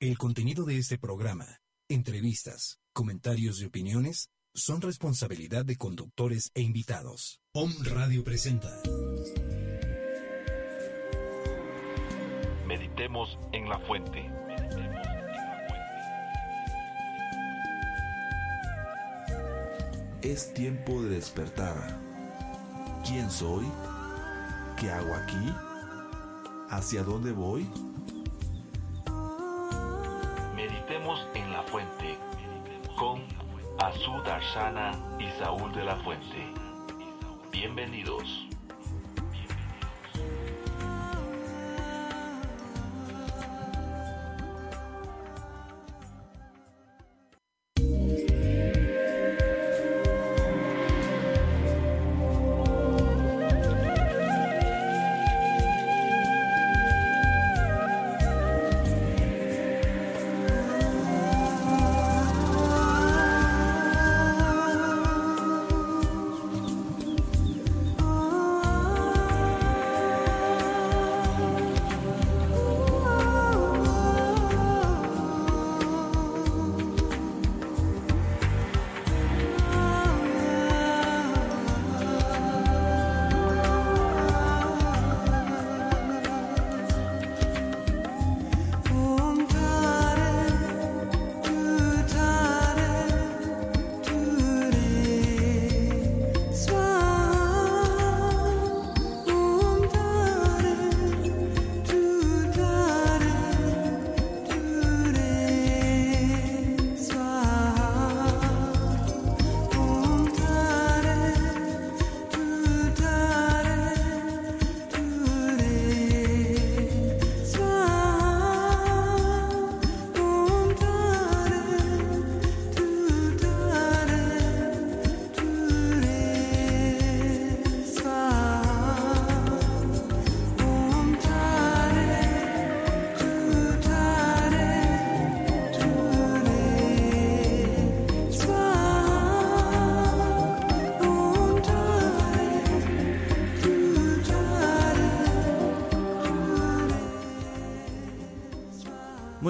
El contenido de este programa, entrevistas, comentarios y opiniones son responsabilidad de conductores e invitados. Om Radio presenta. Meditemos en la fuente. Es tiempo de despertar. ¿Quién soy? ¿Qué hago aquí? ¿Hacia dónde voy? En la fuente con Azú Darshana y Saúl de la Fuente. Bienvenidos.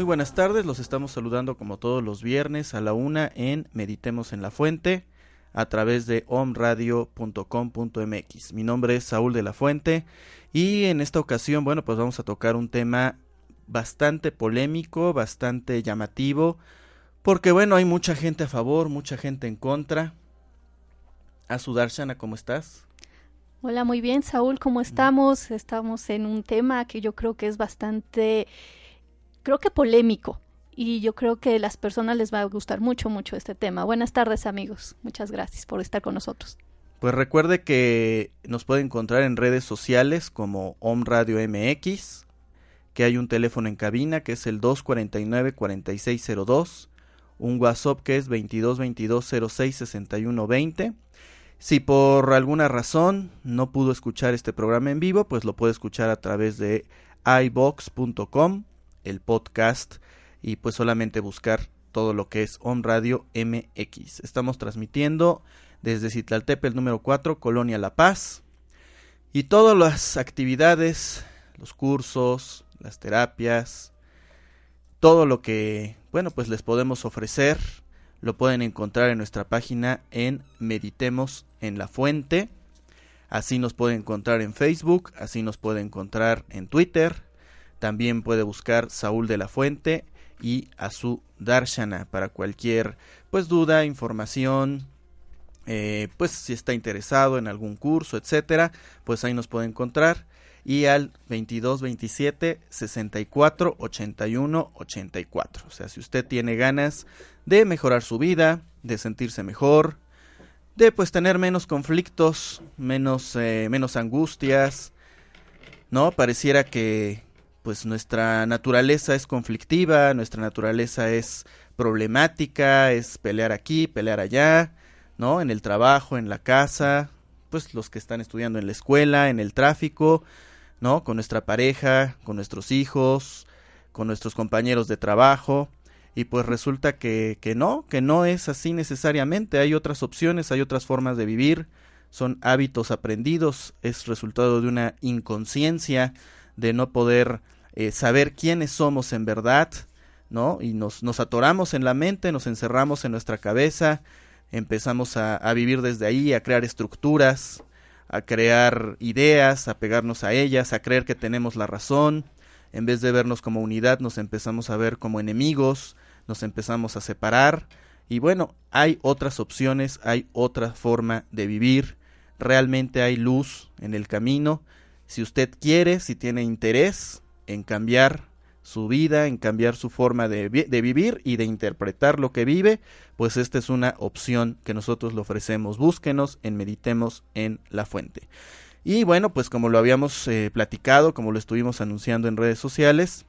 Buenas tardes, los estamos saludando como todos los viernes a la una en Meditemos en la Fuente a través de omradio.com.mx. Mi nombre es Saúl de la Fuente y en esta ocasión, bueno, pues vamos a tocar un tema bastante polémico, bastante llamativo, porque bueno, hay mucha gente a favor, mucha gente en contra. A Shana, ¿cómo estás? Hola, muy bien, Saúl, ¿cómo estamos? Estamos en un tema que yo creo que es bastante creo que polémico. Y yo creo que a las personas les va a gustar mucho, mucho este tema. Buenas tardes, amigos. Muchas gracias por estar con nosotros. Pues recuerde que nos puede encontrar en redes sociales como Om Radio MX, que hay un teléfono en cabina que es el 249-4602, un WhatsApp que es 2222066120. Si por alguna razón no pudo escuchar este programa en vivo, pues lo puede escuchar a través de ibox.com el podcast y pues solamente buscar todo lo que es On Radio MX. Estamos transmitiendo desde Citlaltepe el número 4, Colonia La Paz. Y todas las actividades, los cursos, las terapias, todo lo que, bueno, pues les podemos ofrecer, lo pueden encontrar en nuestra página en Meditemos en la Fuente. Así nos puede encontrar en Facebook, así nos puede encontrar en Twitter, también puede buscar Saúl de la Fuente y Azu Darshana para cualquier pues duda, información, eh, pues si está interesado en algún curso, etcétera, pues ahí nos puede encontrar y al 22 27 64 81 84. O sea, si usted tiene ganas de mejorar su vida, de sentirse mejor, de pues tener menos conflictos, menos, eh, menos angustias, ¿no? Pareciera que, pues nuestra naturaleza es conflictiva, nuestra naturaleza es problemática, es pelear aquí, pelear allá, ¿no? En el trabajo, en la casa, pues los que están estudiando en la escuela, en el tráfico, ¿no? Con nuestra pareja, con nuestros hijos, con nuestros compañeros de trabajo. Y pues resulta que, que no, que no es así necesariamente. Hay otras opciones, hay otras formas de vivir, son hábitos aprendidos, es resultado de una inconsciencia, de no poder eh, saber quiénes somos en verdad, ¿no? Y nos, nos atoramos en la mente, nos encerramos en nuestra cabeza, empezamos a, a vivir desde ahí, a crear estructuras, a crear ideas, a pegarnos a ellas, a creer que tenemos la razón. En vez de vernos como unidad, nos empezamos a ver como enemigos, nos empezamos a separar. Y bueno, hay otras opciones, hay otra forma de vivir. Realmente hay luz en el camino. Si usted quiere, si tiene interés, en cambiar su vida, en cambiar su forma de, de, vivir y de interpretar lo que vive, pues esta es una opción que nosotros le ofrecemos. Búsquenos en Meditemos en la Fuente. Y bueno, pues como lo habíamos eh, platicado, como lo estuvimos anunciando en redes sociales,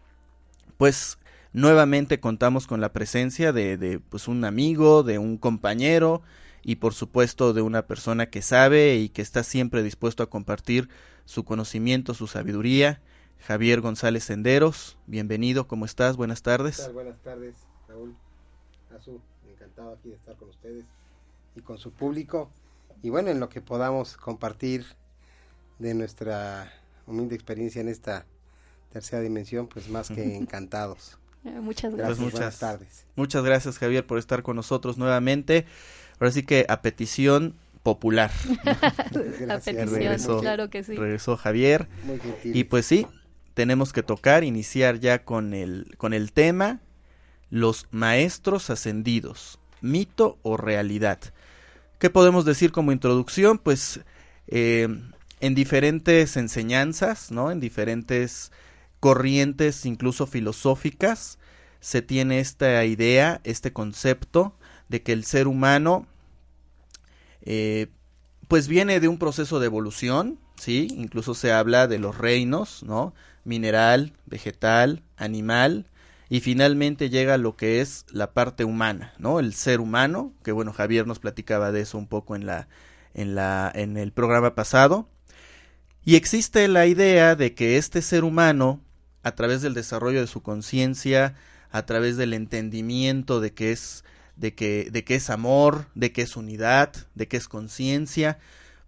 pues nuevamente contamos con la presencia de, de pues un amigo, de un compañero y por supuesto de una persona que sabe y que está siempre dispuesto a compartir su conocimiento, su sabiduría Javier González Senderos. Bienvenido, ¿cómo estás? Buenas tardes. Buenas tardes, Raúl. Azul, encantado aquí de estar con ustedes y con su público. Y bueno, en lo que podamos compartir de nuestra humilde experiencia en esta tercera dimensión, pues más que encantados. Eh, muchas gracias. Pues muchas, Buenas tardes. Muchas gracias, Javier, por estar con nosotros nuevamente. Ahora sí que a petición popular. La petición, regresó, claro que sí. regresó Javier. Muy gentil. Y pues sí, tenemos que tocar, iniciar ya con el, con el tema los maestros ascendidos, mito o realidad. ¿Qué podemos decir como introducción? Pues eh, en diferentes enseñanzas, ¿no? En diferentes corrientes, incluso filosóficas, se tiene esta idea, este concepto de que el ser humano eh, pues viene de un proceso de evolución, ¿sí? Incluso se habla de los reinos, ¿no? Mineral, vegetal, animal, y finalmente llega lo que es la parte humana, ¿no? El ser humano, que bueno, Javier nos platicaba de eso un poco en la, en la, en el programa pasado. Y existe la idea de que este ser humano, a través del desarrollo de su conciencia, a través del entendimiento de que es de que, de que es amor, de que es unidad, de que es conciencia,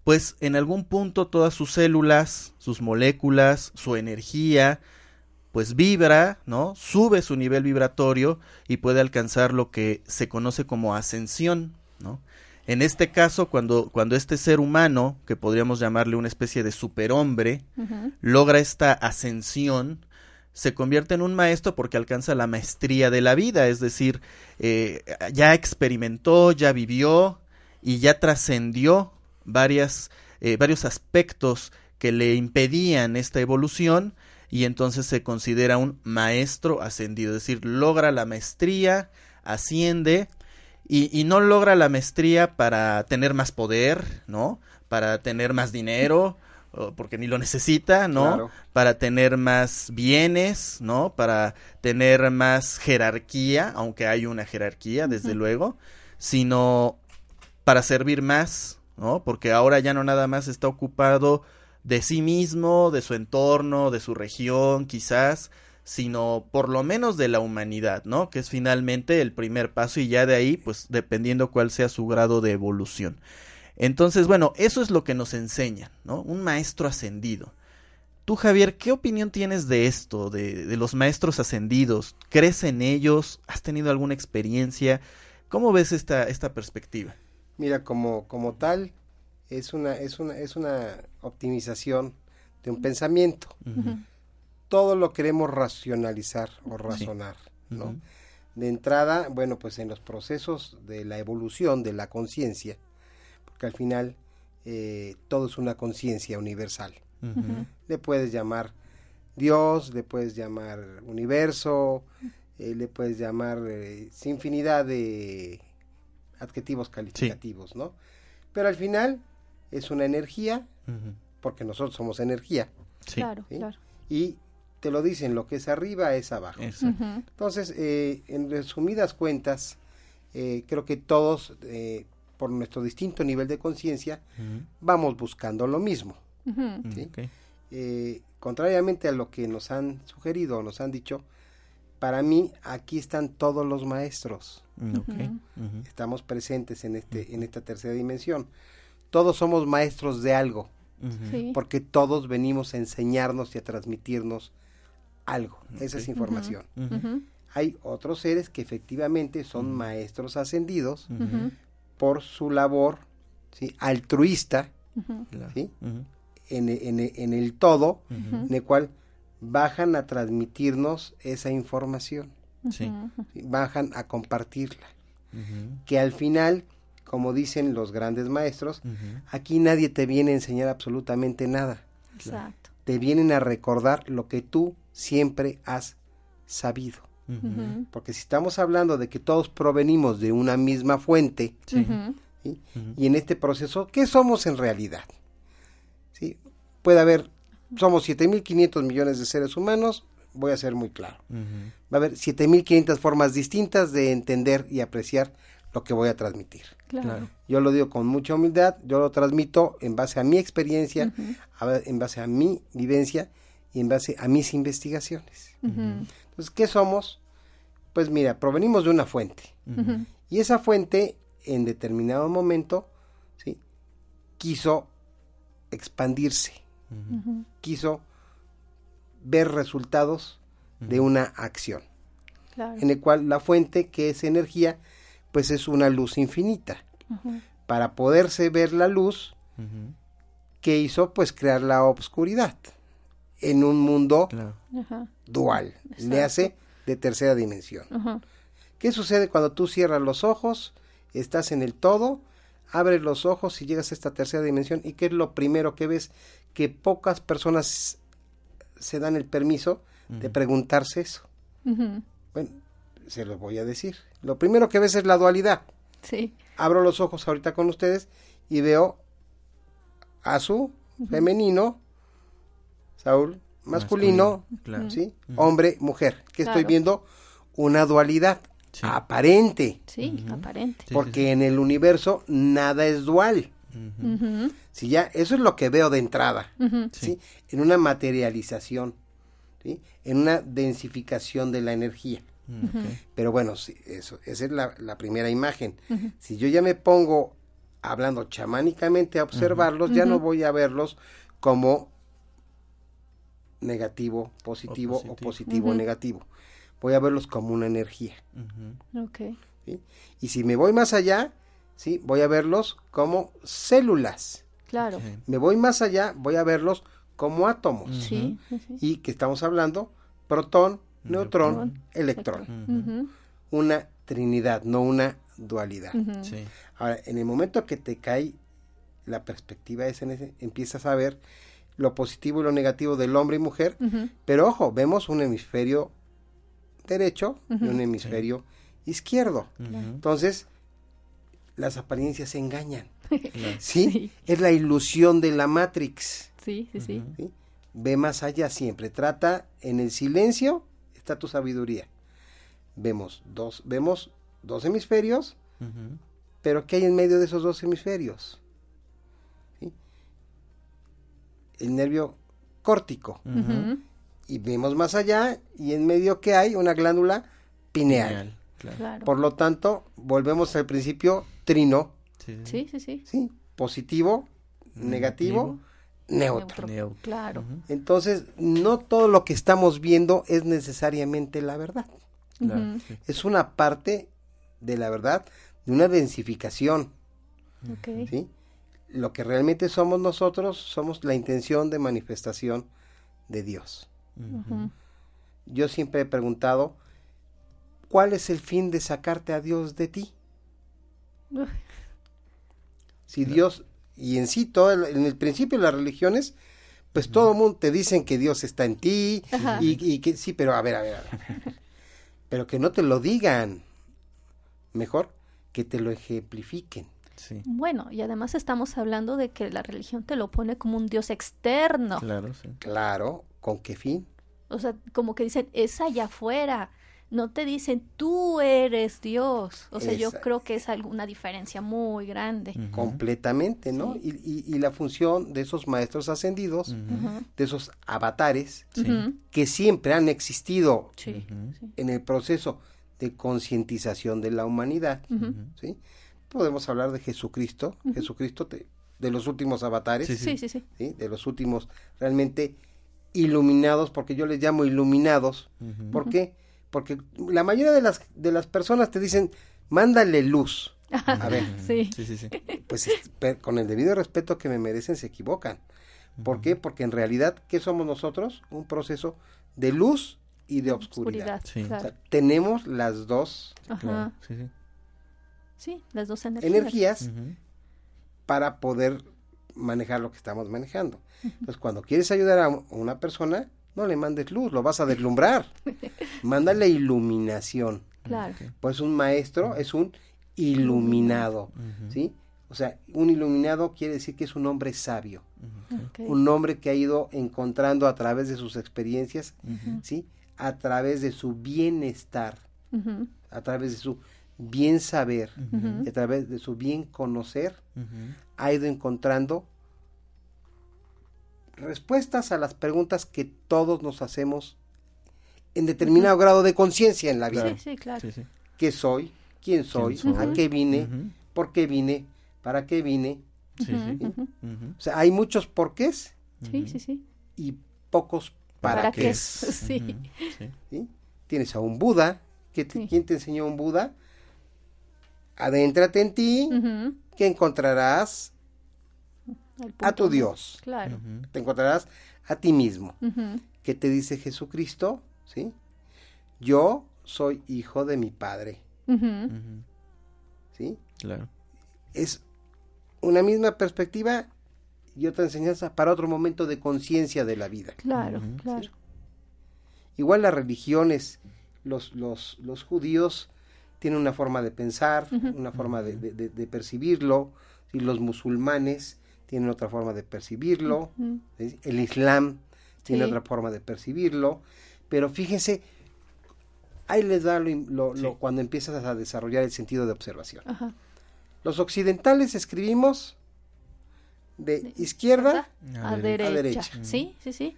pues en algún punto todas sus células, sus moléculas, su energía, pues vibra, ¿no? Sube su nivel vibratorio y puede alcanzar lo que se conoce como ascensión, ¿no? En este caso, cuando, cuando este ser humano, que podríamos llamarle una especie de superhombre, Uh -huh. logra esta ascensión, se convierte en un maestro porque alcanza la maestría de la vida, es decir, eh, ya experimentó, ya vivió y ya trascendió varias, eh, varios aspectos que le impedían esta evolución y entonces se considera un maestro ascendido, es decir, logra la maestría, asciende y, y no logra la maestría para tener más poder, ¿no? Para tener más dinero, porque ni lo necesita, ¿no? Claro. Para tener más bienes, ¿no? Para tener más jerarquía, aunque hay una jerarquía, desde luego, sino para servir más, ¿no? Porque ahora ya no nada más está ocupado de sí mismo, de su entorno, de su región, quizás, sino por lo menos de la humanidad, ¿no? Que es finalmente el primer paso y ya de ahí, pues dependiendo cuál sea su grado de evolución. Entonces, bueno, eso es lo que nos enseñan, ¿no? Un maestro ascendido. Tú, Javier, ¿qué opinión tienes de esto, de, de, los maestros ascendidos? ¿Crees en ellos? ¿Has tenido alguna experiencia? ¿Cómo ves esta, esta perspectiva? Mira, como, como tal, es una, es, una, es una optimización de un pensamiento. Uh -huh. Todo lo queremos racionalizar o razonar, sí. ¿no? Uh -huh. De entrada, bueno, pues en los procesos de la evolución de la conciencia, porque al final eh, todo es una conciencia universal. Uh -huh. Le puedes llamar Dios, le puedes llamar universo, eh, le puedes llamar eh, infinidad de adjetivos calificativos, sí. ¿no? Pero al final es una energía, uh -huh. porque nosotros somos energía. Sí. Claro, ¿sí? claro. Y te lo dicen, lo que es arriba es abajo. Entonces, eh, en resumidas cuentas, eh, creo que todos, eh, por nuestro distinto nivel de conciencia, vamos buscando lo mismo. Ok. Eh, contrariamente a lo que nos han sugerido o nos han dicho, para mí aquí están todos los maestros. Mm. Estamos presentes en, este, en esta tercera dimensión. Todos somos maestros de algo. Sí. porque todos venimos a enseñarnos y a transmitirnos algo. Esa es información. Hay otros seres que efectivamente son maestros ascendidos. Por su labor ¿sí? altruista en, en- en el todo, en el cual bajan a transmitirnos esa información, bajan a compartirla. Que al final, como dicen los grandes maestros, aquí nadie te viene a enseñar absolutamente nada. Exacto. Te vienen a recordar lo que tú siempre has sabido. Porque si estamos hablando de que todos provenimos de una misma fuente, y en este proceso, ¿qué somos en realidad? ¿Sí? Puede haber, somos 7.500 millones de seres humanos, voy a ser muy claro. Va a haber 7.500 formas distintas de entender y apreciar lo que voy a transmitir. Claro. Yo lo digo con mucha humildad, yo lo transmito en base a mi experiencia, a en base a mi vivencia y en base a mis investigaciones. Entonces, ¿qué somos? Pues mira, provenimos de una fuente. Y esa fuente, en determinado momento, ¿sí? quiso expandirse, quiso ver resultados de una acción, Claro. en el cual la fuente, que es energía, pues es una luz infinita. Para poderse ver la luz, que hizo? Pues crear la obscuridad en un mundo Claro. Dual, le hace de tercera dimensión. Ajá. ¿Qué sucede cuando tú cierras los ojos, estás en el todo, abres los ojos y llegas a esta tercera dimensión? ¿Y qué es lo primero que ves? Que pocas personas se dan el permiso de preguntarse eso. Bueno, se los voy a decir. Lo primero que ves es la dualidad. Sí. Abro los ojos ahorita con ustedes y veo a su femenino, Saúl masculino, Claro. ¿sí? Hombre, mujer. Que estoy viendo una dualidad Sí. aparente. Sí, aparente. Porque sí, sí. en el universo nada es dual. Si ya, eso es lo que veo de entrada. Sí. ¿sí? En una materialización, ¿sí? En una densificación de la energía. Mm. Pero bueno, sí, eso, esa es la, la primera imagen. Si yo ya me pongo hablando chamánicamente a observarlos, ya no voy a verlos como negativo, positivo o positivo. positivo o negativo. Voy a verlos como una energía. Ujú. Ok. ¿sí? Y si me voy más allá, ¿sí? voy a verlos como células. Claro. Me voy más allá, voy a verlos como átomos. Sí. Y que estamos hablando, protón, neutrón, Neutrón, electrón. Una trinidad, no una dualidad. Sí. Ahora, en el momento que te cae la perspectiva esa, en ese, empiezas a ver lo positivo y lo negativo del hombre y mujer, pero ojo, vemos un hemisferio derecho y un hemisferio izquierdo. Entonces, las apariencias se engañan. ¿sí? Sí. Es la ilusión de la Matrix. Sí, sí, sí. Ve más allá siempre. Trata en el silencio está tu sabiduría. Vemos dos, vemos dos hemisferios, pero ¿qué hay en medio de esos dos hemisferios? El nervio córtico. Y vemos más allá y en medio que hay una glándula pineal. Genial. Claro. Claro. Por lo tanto, volvemos al principio trino, Sí, sí. Sí, sí. Positivo, negativo, neutro. Neutro. Claro. Entonces, no todo lo que estamos viendo es necesariamente la verdad. Claro. Sí. Es una parte de la verdad, de una densificación, Ok. ¿sí? Lo que realmente somos nosotros somos la intención de manifestación de Dios. Yo siempre he preguntado, ¿cuál es el fin de sacarte a Dios de ti? Si Dios, y en sí, todo el- en el principio de las religiones, pues todo el mundo te dicen que Dios está en ti, y, y que sí, pero a ver, a ver, a ver. Pero que no te lo digan. Mejor que te lo ejemplifiquen. Sí. Bueno, y además estamos hablando de que la religión te lo pone como un dios externo. Claro, sí. Claro, ¿con qué fin? O sea, como que dicen, es allá afuera. No te dicen, tú eres Dios. O sea, yo creo que es alguna diferencia muy grande. Completamente, ¿no? Sí. Y, y- y la función de esos maestros ascendidos, de esos avatares, que siempre han existido en el proceso de concientización de la humanidad. ¿sí? Podemos hablar de Jesucristo, Jesucristo te- de los últimos avatares, Sí, Sí, sí, sí. ¿sí? De los últimos realmente iluminados, porque yo les llamo iluminados, Ujú. ¿por qué? Porque la mayoría de las, de las personas te dicen, mándale luz. A ver, Sí. Sí, sí, sí. pues con el debido respeto que me merecen se equivocan. ¿Por qué? Porque en realidad, ¿qué somos nosotros? Un proceso de luz y de obscuridad. Oscuridad, Sí. O sea, tenemos las dos. Ajá. Sí, las dos energías. energías para poder manejar lo que estamos manejando. Entonces, cuando quieres ayudar a una persona, no le mandes luz, lo vas a deslumbrar. Mándale iluminación. Claro. Pues un maestro es un iluminado. ¿sí? O sea, un iluminado quiere decir que es un hombre sabio, un hombre que ha ido encontrando a través de sus experiencias. ¿sí? A través de su bienestar, a través de su bien saber, y a través de su bien conocer, ha ido encontrando respuestas a las preguntas que todos nos hacemos en determinado grado de conciencia en la vida. Sí, sí, claro. Sí, sí. ¿Qué soy? ¿Quién soy? soy? ¿A qué vine? ¿Por qué vine? ¿Para qué vine? O sea, hay muchos porqués Sí, sí, sí. y pocos para, ¿Para qué. Sí. Ujú. Sí. ¿sí? Tienes a un Buda. ¿Qué te- Sí. ¿Quién te enseñó un Buda? Adéntrate en ti, que encontrarás a tu. Dios. Claro. Te encontrarás a ti mismo. Ujú, ¿Qué te dice Jesucristo? ¿Sí? Yo soy hijo de mi Padre. ¿Sí? Claro. Es una misma perspectiva y otra enseñanza para otro momento de conciencia de la vida. Claro, claro. Igual las religiones, los, los, los judíos tienen una forma de pensar, una forma de, de- de- de percibirlo, y los musulmanes tienen otra forma de percibirlo, el islam tiene Sí. otra forma de percibirlo, pero fíjense, ahí les da lo, lo- lo- Sí. cuando empiezas a desarrollar el sentido de observación. Ajá. Los occidentales escribimos de izquierda, A, A derecha. derecha. Sí, sí, sí.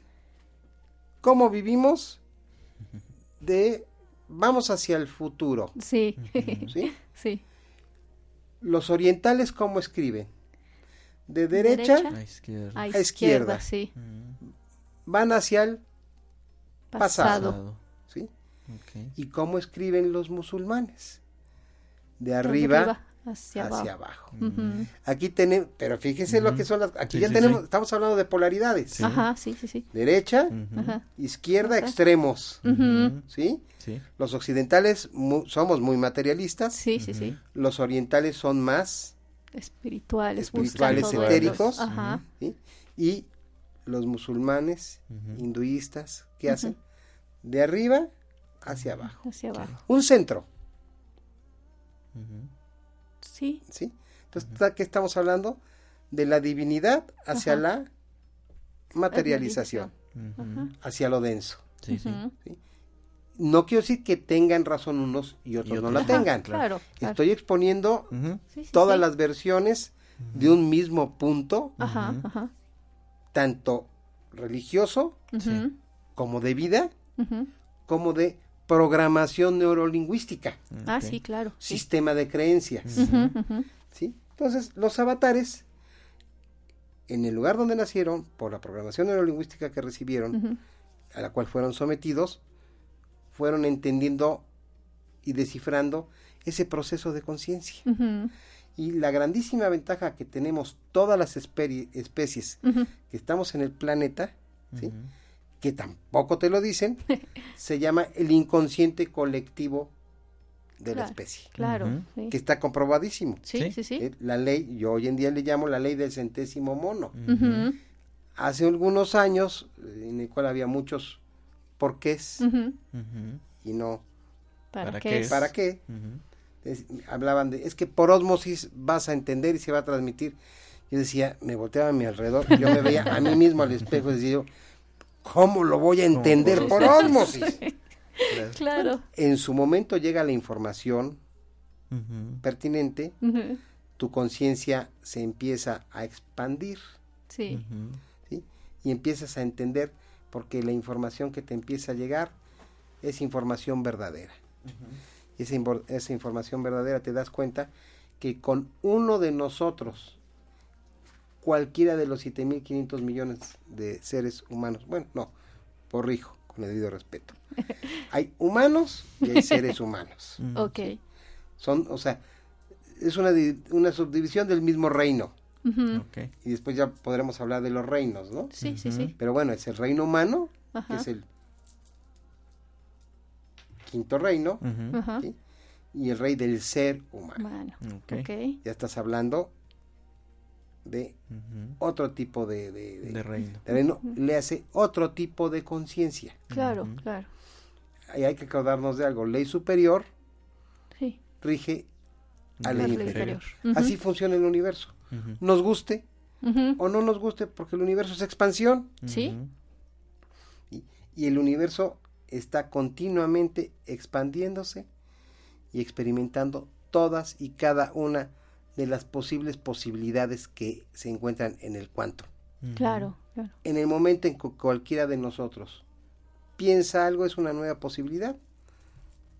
¿cómo vivimos? De vamos hacia el futuro, Sí. ¿sí? sí. Los orientales, ¿cómo escriben? De derecha, Derecha. A izquierda. A izquierda. izquierda, sí. Ujú. van hacia el, Pasado. Pasado. ¿sí? ¿Y cómo escriben los musulmanes? De De arriba, hacia, hacia abajo. Aquí tenemos, pero fíjense lo que son las, aquí Sí, ya sí, tenemos, sí. estamos hablando de polaridades. Sí. Ajá, sí, sí, sí. Derecha, izquierda, extremos. ¿sí? Sí. Los occidentales mu- somos muy materialistas, Sí, sí, sí. los orientales son más, Espirituales, Espirituales, etéricos. Ajá. ¿sí? Y los musulmanes, hinduistas, ¿qué hacen? De arriba hacia abajo. Hacia abajo. Un centro. Sí. ¿sí? Entonces, ¿qué estamos hablando? De la divinidad hacia Ajá. la materialización. Ajá. hacia lo denso. Sí, sí. Ujú. No quiero decir que tengan razón unos y otros Y no la tengan. Claro. claro. Estoy exponiendo Ujú. Sí, sí, todas sí. las versiones de un mismo punto, Ajá, ajá. tanto religioso como de vida, como de programación neurolingüística, Ah, Ok. sí, claro. sí. sistema de creencias. ¿sí? Entonces, los avatares, en el lugar donde nacieron, por la programación neurolingüística que recibieron, a la cual fueron sometidos, fueron entendiendo y descifrando ese proceso de conciencia. Y la grandísima ventaja que tenemos todas las especies que estamos en el planeta, ¿sí? Que tampoco te lo dicen, se llama el inconsciente colectivo de la especie, Claro. Que está comprobadísimo. Sí, Sí. sí, sí. Eh, La ley, yo hoy en día le llamo la ley del centésimo mono. Hace algunos años, eh, en el cual había muchos porqués. Ujú. y no ¿Para, ¿Para qué? es? para qué. Es- hablaban de, es que por ósmosis vas a entender y se va a transmitir. Yo decía, me volteaba a mi alrededor, yo me veía a mí mismo al espejo y decía yo, ¿cómo lo voy a entender por ósmosis? Claro. En su momento llega la información pertinente, tu conciencia se empieza a expandir Sí. ¿sí? y empiezas a entender porque la información que te empieza a llegar es información verdadera. Y esa información verdadera te das cuenta que con uno de nosotros, cualquiera de los 7.500 millones de seres humanos, bueno, no, corrijo, con el debido respeto, hay humanos y hay seres humanos. Ok. Son, o sea, es una, una subdivisión del mismo reino. Ok. Y después ya podremos hablar de los reinos, ¿no? Sí, sí, sí. Pero bueno, es el reino humano, que es el quinto reino, y el rey del ser humano. Bueno. Ok. Ok. Ya estás hablando de otro tipo de, de, de- De reino. de reino, le hace otro tipo de conciencia. Claro, claro. Y hay que acordarnos de algo, ley superior Sí. rige a La ley ley inferior. Así funciona el universo. Nos guste o no nos guste, porque el universo es expansión. Sí. Y, y el universo está continuamente expandiéndose y experimentando todas y cada una de las posibles posibilidades que se encuentran en el cuanto. Claro, claro. En el momento en que cualquiera de nosotros piensa algo, es una nueva posibilidad,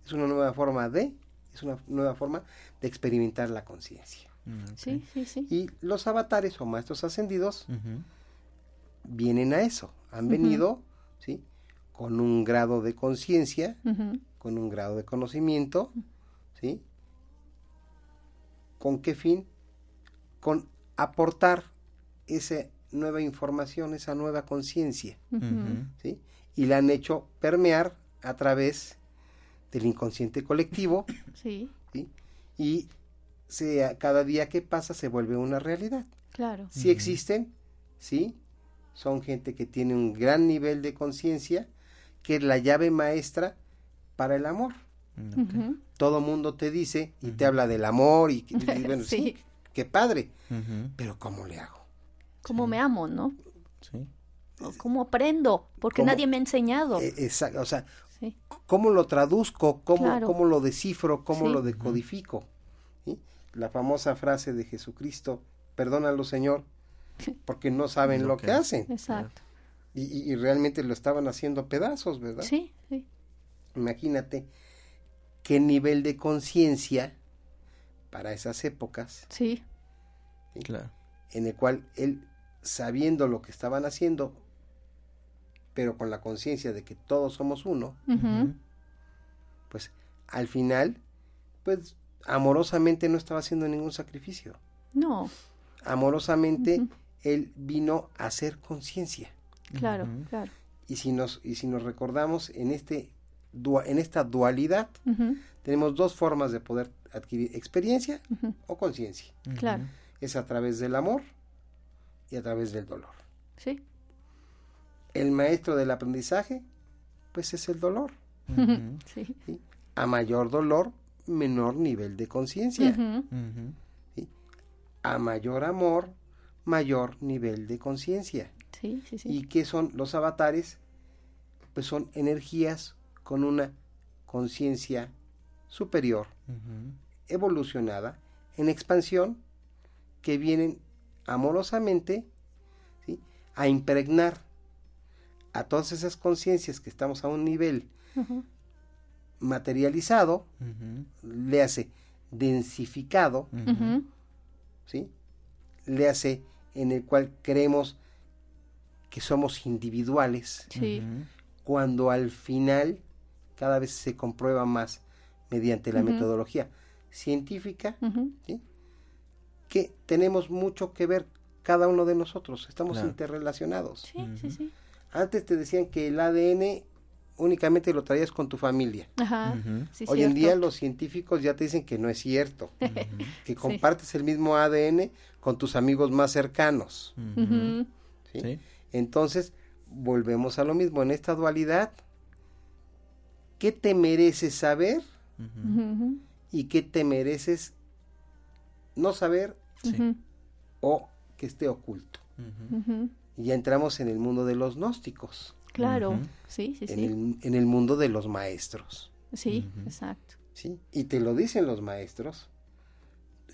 es una nueva forma de, es una nueva forma de experimentar la conciencia. Mm. Sí, sí, sí. Y los avatares o maestros ascendidos vienen a eso, han venido, ¿sí? Con un grado de conciencia, con un grado de conocimiento, ¿sí? ¿Con qué fin? Con aportar esa nueva información, esa nueva conciencia. ¿sí? Y la han hecho permear a través del inconsciente colectivo, Sí, ¿sí? Y se, cada día que pasa se vuelve una realidad. claro. Sí existen, sí, son gente que tiene un gran nivel de conciencia, que es la llave maestra para el amor. Mm. Todo mundo te dice y te habla del amor y, y bueno, sí. Sí. qué padre, pero ¿cómo le hago? ¿Cómo me amo, no? Sí. O ¿Cómo aprendo? Porque ¿Cómo? nadie me ha enseñado. Eh, esa- o sea, Sí, ¿cómo lo traduzco? ¿Cómo, Claro. cómo lo descifro? ¿Cómo Sí. lo decodifico? ¿Sí? La famosa frase de Jesucristo, perdónalo Señor, porque no saben Lo lo que que hacen. exacto. Y, y- y realmente lo estaban haciendo pedazos, ¿verdad? Sí, sí. Imagínate qué nivel de conciencia para esas épocas Sí, Claro. en el cual él, sabiendo lo que estaban haciendo, pero con la conciencia de que todos somos uno, pues al final, pues amorosamente no estaba haciendo ningún sacrificio. No, Amorosamente él vino a hacer conciencia. claro, claro. Y si nos y si nos recordamos en este en esta dualidad tenemos dos formas de poder adquirir experiencia o conciencia. Claro, Es a través del amor y a través del dolor. sí. El maestro del aprendizaje, pues es el dolor. Sí. ¿sí? A mayor dolor, menor nivel de conciencia. Ujú. A mayor amor, mayor nivel de conciencia. Sí, sí, sí. ¿Y qué son los avatares? Pues son energías con una conciencia superior, evolucionada, en expansión, que vienen amorosamente ¿sí? a impregnar a todas esas conciencias que estamos a un nivel materializado, le hace densificado, ¿sí? le hace en el cual creemos que somos individuales, Sí. Cuando al final cada vez se comprueba más mediante la metodología científica que tenemos mucho que ver cada uno de nosotros, estamos Claro. interrelacionados. Sí, sí, sí. Antes te decían que el ADN únicamente lo traías con tu familia. Ajá. Sí, Hoy en día los científicos ya te dicen que no es cierto, que compartes el mismo ADN con tus amigos más cercanos. Sí. Entonces, volvemos a lo mismo, en esta dualidad, ¿qué te mereces saber y qué te mereces no saber Sí. o que esté oculto? Y ya entramos en el mundo de los gnósticos. Claro, sí, sí, en, sí. el, en el mundo de los maestros. Sí, exacto. ¿sí? Y te lo dicen los maestros.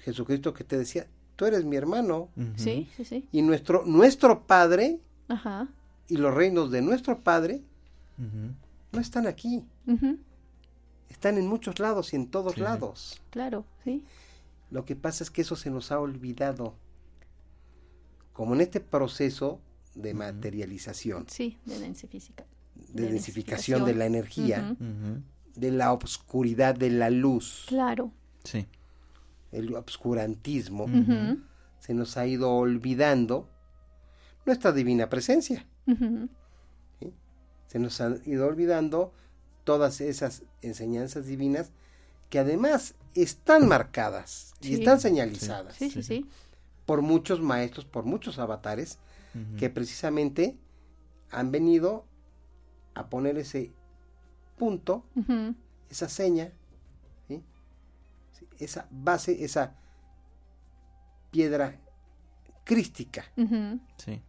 Jesucristo que te decía, tú eres mi hermano. Sí, sí, sí. y nuestro, nuestro Padre Ajá. y los reinos de nuestro Padre. No están aquí, están en muchos lados y en todos Sí. lados. Claro, sí. Lo que pasa es que eso se nos ha olvidado. Como en este proceso de materialización, Sí, de densificación. de densificación de la energía, de la obscuridad de la luz, Claro. Sí. el obscurantismo, se nos ha ido olvidando nuestra divina presencia. Se nos han ido olvidando todas esas enseñanzas divinas que además están marcadas y están señalizadas Sí, sí, sí. por muchos maestros, por muchos avatares que precisamente han venido a poner ese punto, esa seña, ¿sí? Sí, esa base, esa piedra crística, Sí.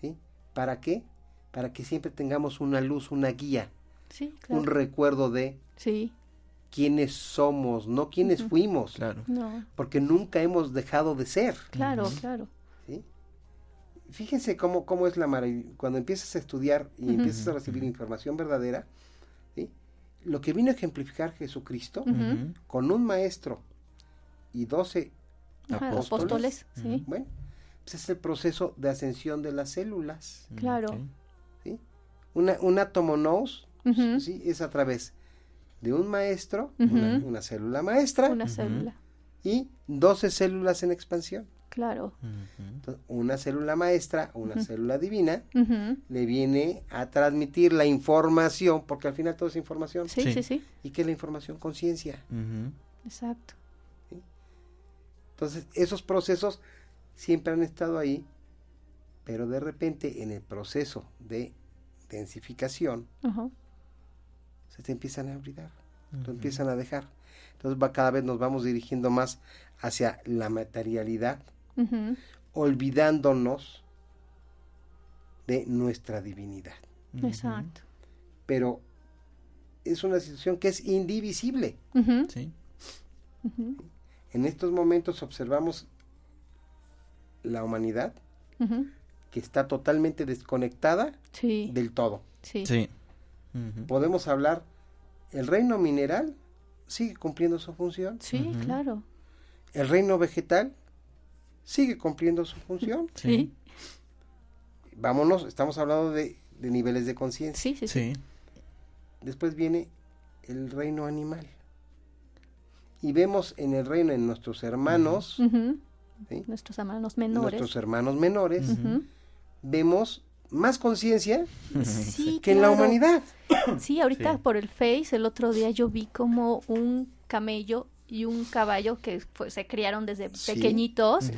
¿sí? ¿Para qué? Para que siempre tengamos una luz, una guía, Sí, claro. un recuerdo de Sí, quiénes somos, no quiénes fuimos, Claro. no. porque nunca hemos dejado de ser. Claro, claro. ¿sí? Fíjense cómo, cómo es la maravilla. Cuando empiezas a estudiar y empiezas a recibir información verdadera, ¿sí? lo que vino a ejemplificar Jesucristo con un maestro y doce, Apóstoles. apóstoles, sí. bueno, pues es el proceso de ascensión de las células. Claro. Una, un átomo nous Ujú, ¿sí? es a través de un maestro, una, una célula maestra, Una célula. y 12 células en expansión. Claro. Entonces, una célula maestra, una célula divina, le viene a transmitir la información, porque al final todo es información. Sí, Sí. sí, sí. ¿Y qué es la información? Conciencia. Exacto. Entonces, esos procesos siempre han estado ahí, pero de repente en el proceso de densificación se te empiezan a olvidar, te Ujú. empiezan a dejar. Entonces va, cada vez nos vamos dirigiendo más hacia la materialidad, olvidándonos de nuestra divinidad. Exacto. Pero es una situación que es indivisible. Sí. En estos momentos observamos la humanidad. Que está totalmente desconectada Sí, del todo. sí. Sí. Podemos hablar, el reino mineral sigue cumpliendo su función, Sí, claro. el reino vegetal sigue cumpliendo su función. Sí. Vámonos, estamos hablando de, de niveles de conciencia. Sí, sí, sí. Sí. Después viene el reino animal. Y vemos en el reino, en nuestros hermanos. Nuestros hermanos menores. nuestros hermanos menores. Vemos más conciencia Sí, que en la humanidad. Sí, ahorita Sí. por el Face, el otro día yo vi como un camello y un caballo que pues, se criaron desde Sí. pequeñitos,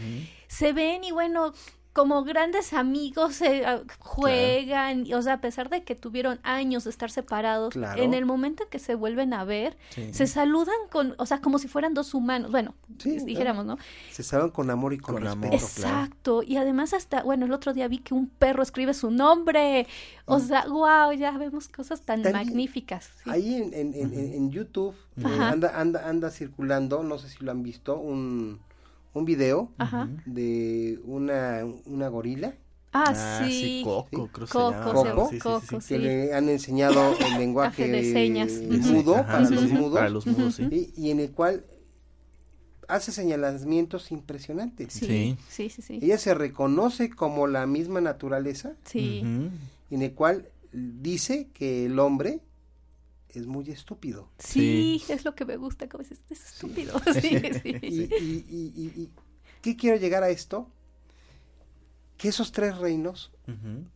se ven y bueno, como grandes amigos se ah, juegan, y, o sea, a pesar de que tuvieron años de estar separados, Claro. en el momento en que se vuelven a ver, Sí. se saludan con, o sea, como si fueran dos humanos, bueno, Sí, dijéramos, ¿no? Se saben con amor y con, Con respeto. amor. Exacto, y además hasta, bueno, el otro día vi que un perro escribe su nombre, o sea, wow, ya vemos cosas tan También magníficas. sí. Ahí en, en, en- en- en YouTube eh, anda, anda, anda circulando, no sé si lo han visto, un, un video Ajá. de una, una gorila Ah, sí. Coco, creo que Coco, se llama. Coco. Sí, sí, sí, Coco, sí. que Sí. le han enseñado el lenguaje de señas. mudo Ajá, para los mudos Para los mudos, sí. y, y en el cual hace señalamientos impresionantes. Sí, Sí. sí, sí. Ella se reconoce como la misma naturaleza, Sí, en el cual dice que el hombre es muy estúpido. sí, es lo que me gusta, como dices, es estúpido. Sí, sí. Y, y- y- y- y- ¿Qué quiero llegar a esto? Que esos tres reinos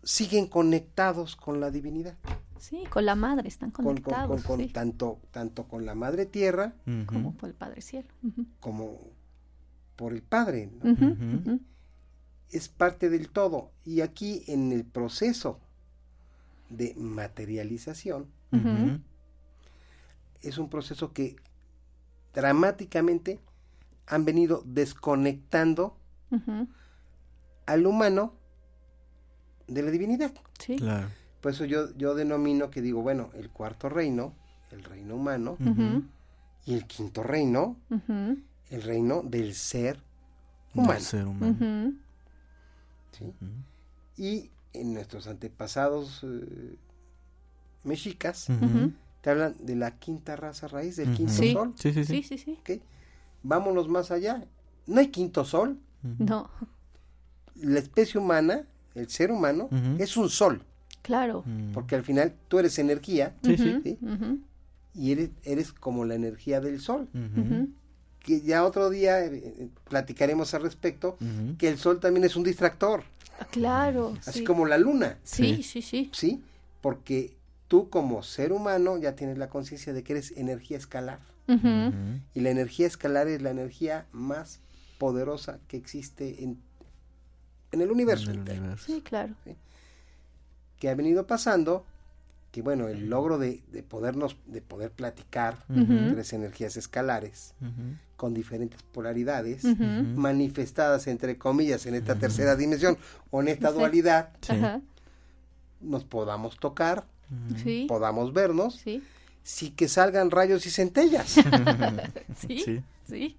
siguen conectados con la divinidad, Sí, con la madre están con, con- conectados, con- con sí, tanto, tanto con la Madre Tierra como por el Padre Cielo. Como por el Padre. Es parte del todo. Y aquí en el proceso de materialización. Es un proceso que dramáticamente han venido desconectando al humano de la divinidad. Sí, Claro. Por eso yo, yo denomino que digo, bueno, el cuarto reino, el reino humano, y el quinto reino, el reino del ser Del humano. ser humano. ¿sí? Y en nuestros antepasados eh, mexicas. Te hablan de la quinta raza raíz, del quinto Sí. sol. Sí, sí, sí. Sí, sí, sí. ¿ok? Vámonos más allá. No hay quinto sol. No, La especie humana, el ser humano, es un sol. claro. Mm. Porque al final tú eres energía Sí, sí. Y eres, eres como la energía del sol. Que ya otro día eh, eh, platicaremos al respecto, que el sol también es un distractor, Claro. así sí. como la luna, Sí, sí, sí. ¿sí? Porque tú como ser humano ya tienes la conciencia de que eres energía escalar. Y la energía escalar es la energía más poderosa que existe en, en el universo En el entero. universo. Sí, claro. que ha venido pasando, que bueno, el logro de, de podernos, de poder platicar Ujú. tres energías escalares con diferentes polaridades, manifestadas entre comillas en esta tercera dimensión o en esta Sí. dualidad, Sí. Nos podamos tocar, Sí. podamos vernos, Sí. sí que salgan rayos y centellas. Sí. Sí. Sí.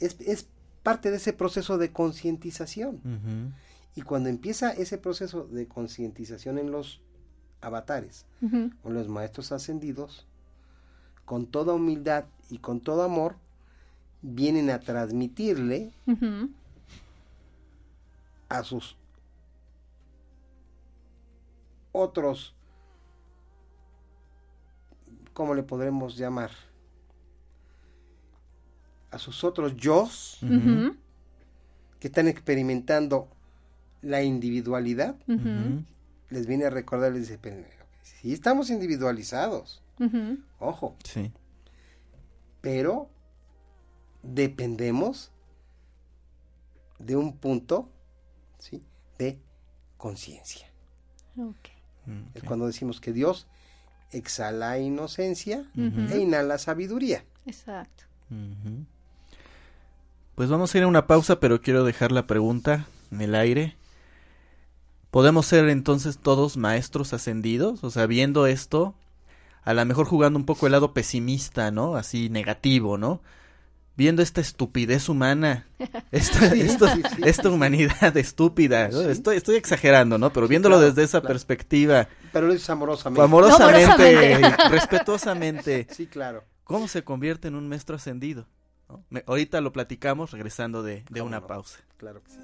es, es parte de ese proceso de concientización. Y cuando empieza ese proceso de concientización en los avatares, Ujú. o los maestros ascendidos, con toda humildad y con todo amor, vienen a transmitirle a sus otros, ¿cómo le podremos llamar? A sus otros yo que están experimentando la individualidad, les viene a recordar, les dice, "Pero, sí estamos individualizados, ojo, Sí. pero dependemos de un punto ¿sí? de conciencia. Ok. Mm, Es ok. cuando decimos que Dios exhala inocencia e inhala sabiduría. Exacto. Pues vamos a ir a una pausa, pero quiero dejar la pregunta en el aire. ¿Podemos ser entonces todos maestros ascendidos? O sea, viendo esto, a lo mejor jugando un poco el lado pesimista, ¿no? Así negativo, ¿no? Viendo esta estupidez humana, esta, Sí, esto- sí, sí, esta sí. humanidad estúpida. ¿no? Sí. Estoy, estoy exagerando, ¿no? Pero viéndolo Claro, desde esa claro. perspectiva, Pero lo dices amorosamente. amorosamente, respetuosamente, Sí, claro. ¿Cómo se convierte en un maestro ascendido? ¿No? Me- ahorita lo platicamos regresando de, de una no. pausa. Claro que sí.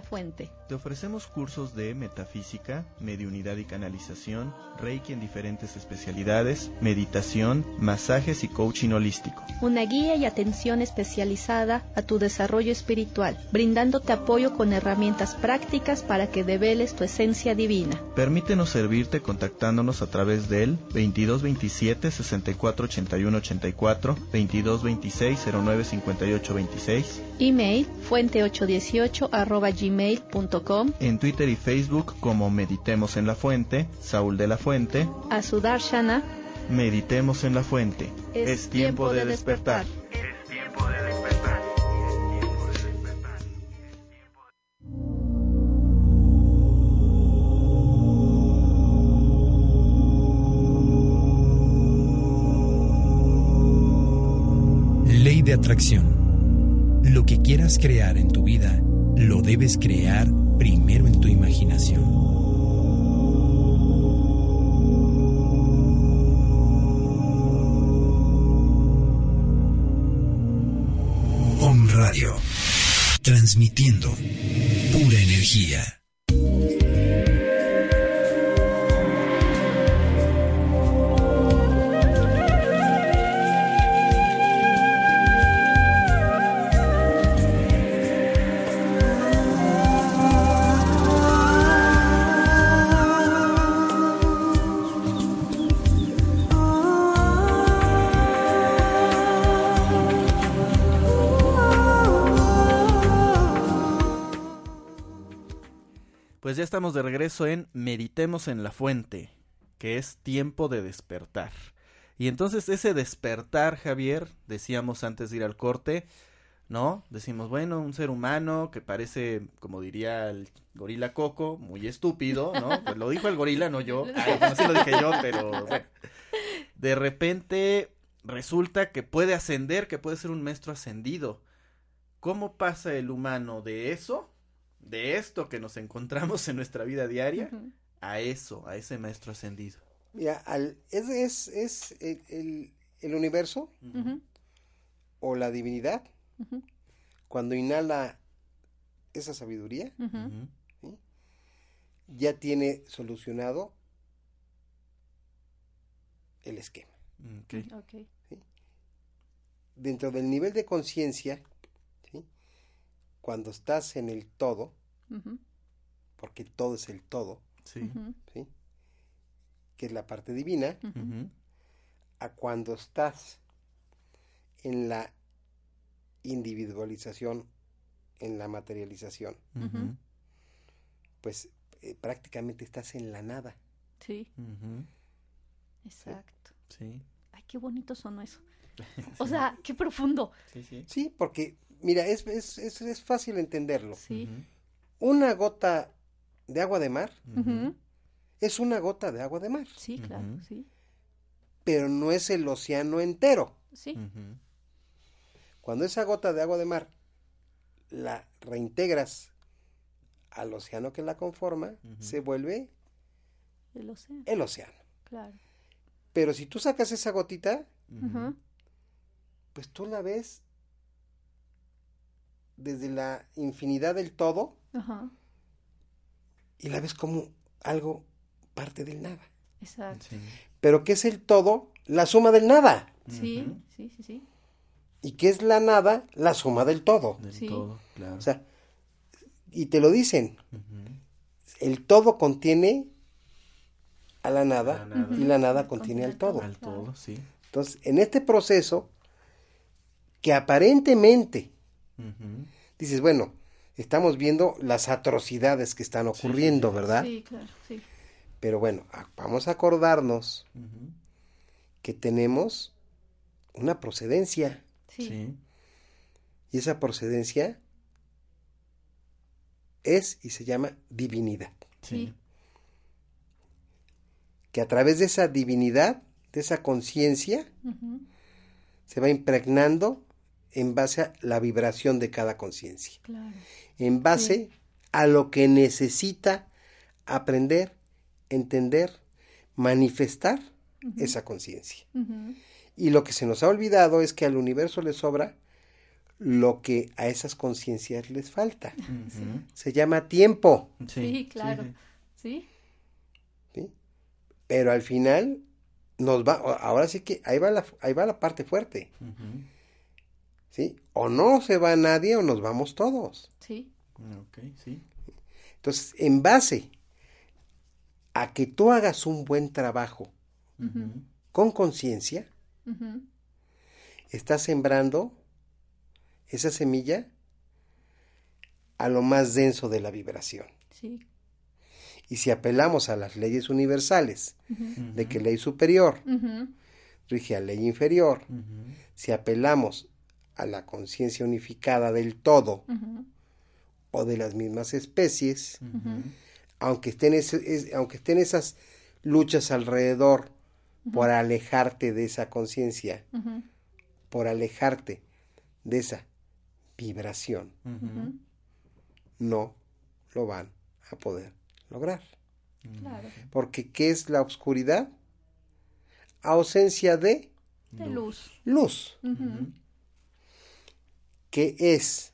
Fuente. Te ofrecemos cursos de metafísica, mediunidad y canalización, reiki en diferentes especialidades, meditación, masajes y coaching holístico. Una guía y atención especializada a tu desarrollo espiritual, brindándote apoyo con herramientas prácticas para que develes tu esencia divina. Permítenos servirte contactándonos a través del 2227 64 81 84, 2226 09 58 26, Email fuente818 arroba en Twitter y Facebook como Meditemos en la Fuente, Saúl de la Fuente, a Sudarshana Meditemos en la Fuente. Es tiempo de despertar. Ley de atracción. Lo que quieras crear en tu vida lo debes crear primero en tu imaginación. Radio, transmitiendo pura energía. Ya estamos de regreso en Meditemos en la Fuente, que es tiempo de despertar. Y entonces ese despertar, Javier, decíamos antes de ir al corte, ¿no? Decimos, bueno, un ser humano que parece, como diría el gorila Coco, muy estúpido, ¿no? Pues lo dijo el gorila, no yo. Ay, no sí lo dije yo, pero bueno. De repente resulta que puede ascender, que puede ser un maestro ascendido. ¿Cómo pasa el humano de eso, de esto que nos encontramos en nuestra vida diaria, a eso, a ese maestro ascendido? Mira, al, es, es, es el, el- el universo o la divinidad, cuando inhala esa sabiduría, ya tiene solucionado el esquema. Ok. Ok. Dentro del nivel de conciencia. Cuando estás en el todo, porque todo es el todo, Sí. ujú, ¿sí? que es la parte divina, a cuando estás en la individualización, en la materialización, pues eh, prácticamente estás en la nada. Sí, exacto. Sí. Ay, qué bonito sonó eso. O sea, qué profundo. Sí, sí. Sí, porque, mira, es, es, es, es fácil entenderlo. Sí. Una gota de agua de mar es una gota de agua de mar, Sí, claro, sí. pero no es el océano entero. Sí. Cuando esa gota de agua de mar la reintegras al océano que la conforma, se vuelve El océano, el océano. claro. Pero si tú sacas esa gotita, pues tú la ves desde la infinidad del todo Ajá, y la ves como algo parte del nada. exacto. Sí. Pero ¿qué es el todo? La suma del nada. Sí, sí, sí, sí. ¿Y qué es la nada? La suma del todo. Del Sí. todo, claro. O sea, y te lo dicen, el todo contiene a la nada, la nada. y la nada contiene al todo. Al todo, sí. Entonces, en este proceso, que aparentemente Dices, bueno, estamos viendo las atrocidades que están sí, ocurriendo, sí. ¿verdad? Sí, claro, sí. Pero bueno, a- vamos a acordarnos que tenemos una procedencia Sí. Sí. y esa procedencia es y se llama divinidad. Sí. Que a través de esa divinidad, de esa conciencia, se va impregnando en base a la vibración de cada conciencia, Claro. en base a lo que necesita aprender, entender, manifestar esa conciencia. Y lo que se nos ha olvidado es que al universo le sobra lo que a esas conciencias les falta. Se llama tiempo, Sí, claro. sí. Sí. pero al final nos va, ahora sí que ahí va la, ahí va la parte fuerte. ¿Sí? O no se va nadie o nos vamos todos. Sí. Ok, sí. Entonces, en base a que tú hagas un buen trabajo con conciencia, estás sembrando esa semilla a lo más denso de la vibración. Sí. Y si apelamos a las leyes universales, de que ley superior rige a ley inferior, si apelamos a la conciencia unificada del todo o de las mismas especies, aunque estén, es- aunque estén esas luchas alrededor por alejarte de esa conciencia, por alejarte de esa vibración, no lo van a poder lograr. Claro. Porque ¿qué es la oscuridad? Ausencia de De luz. luz. ¿Qué es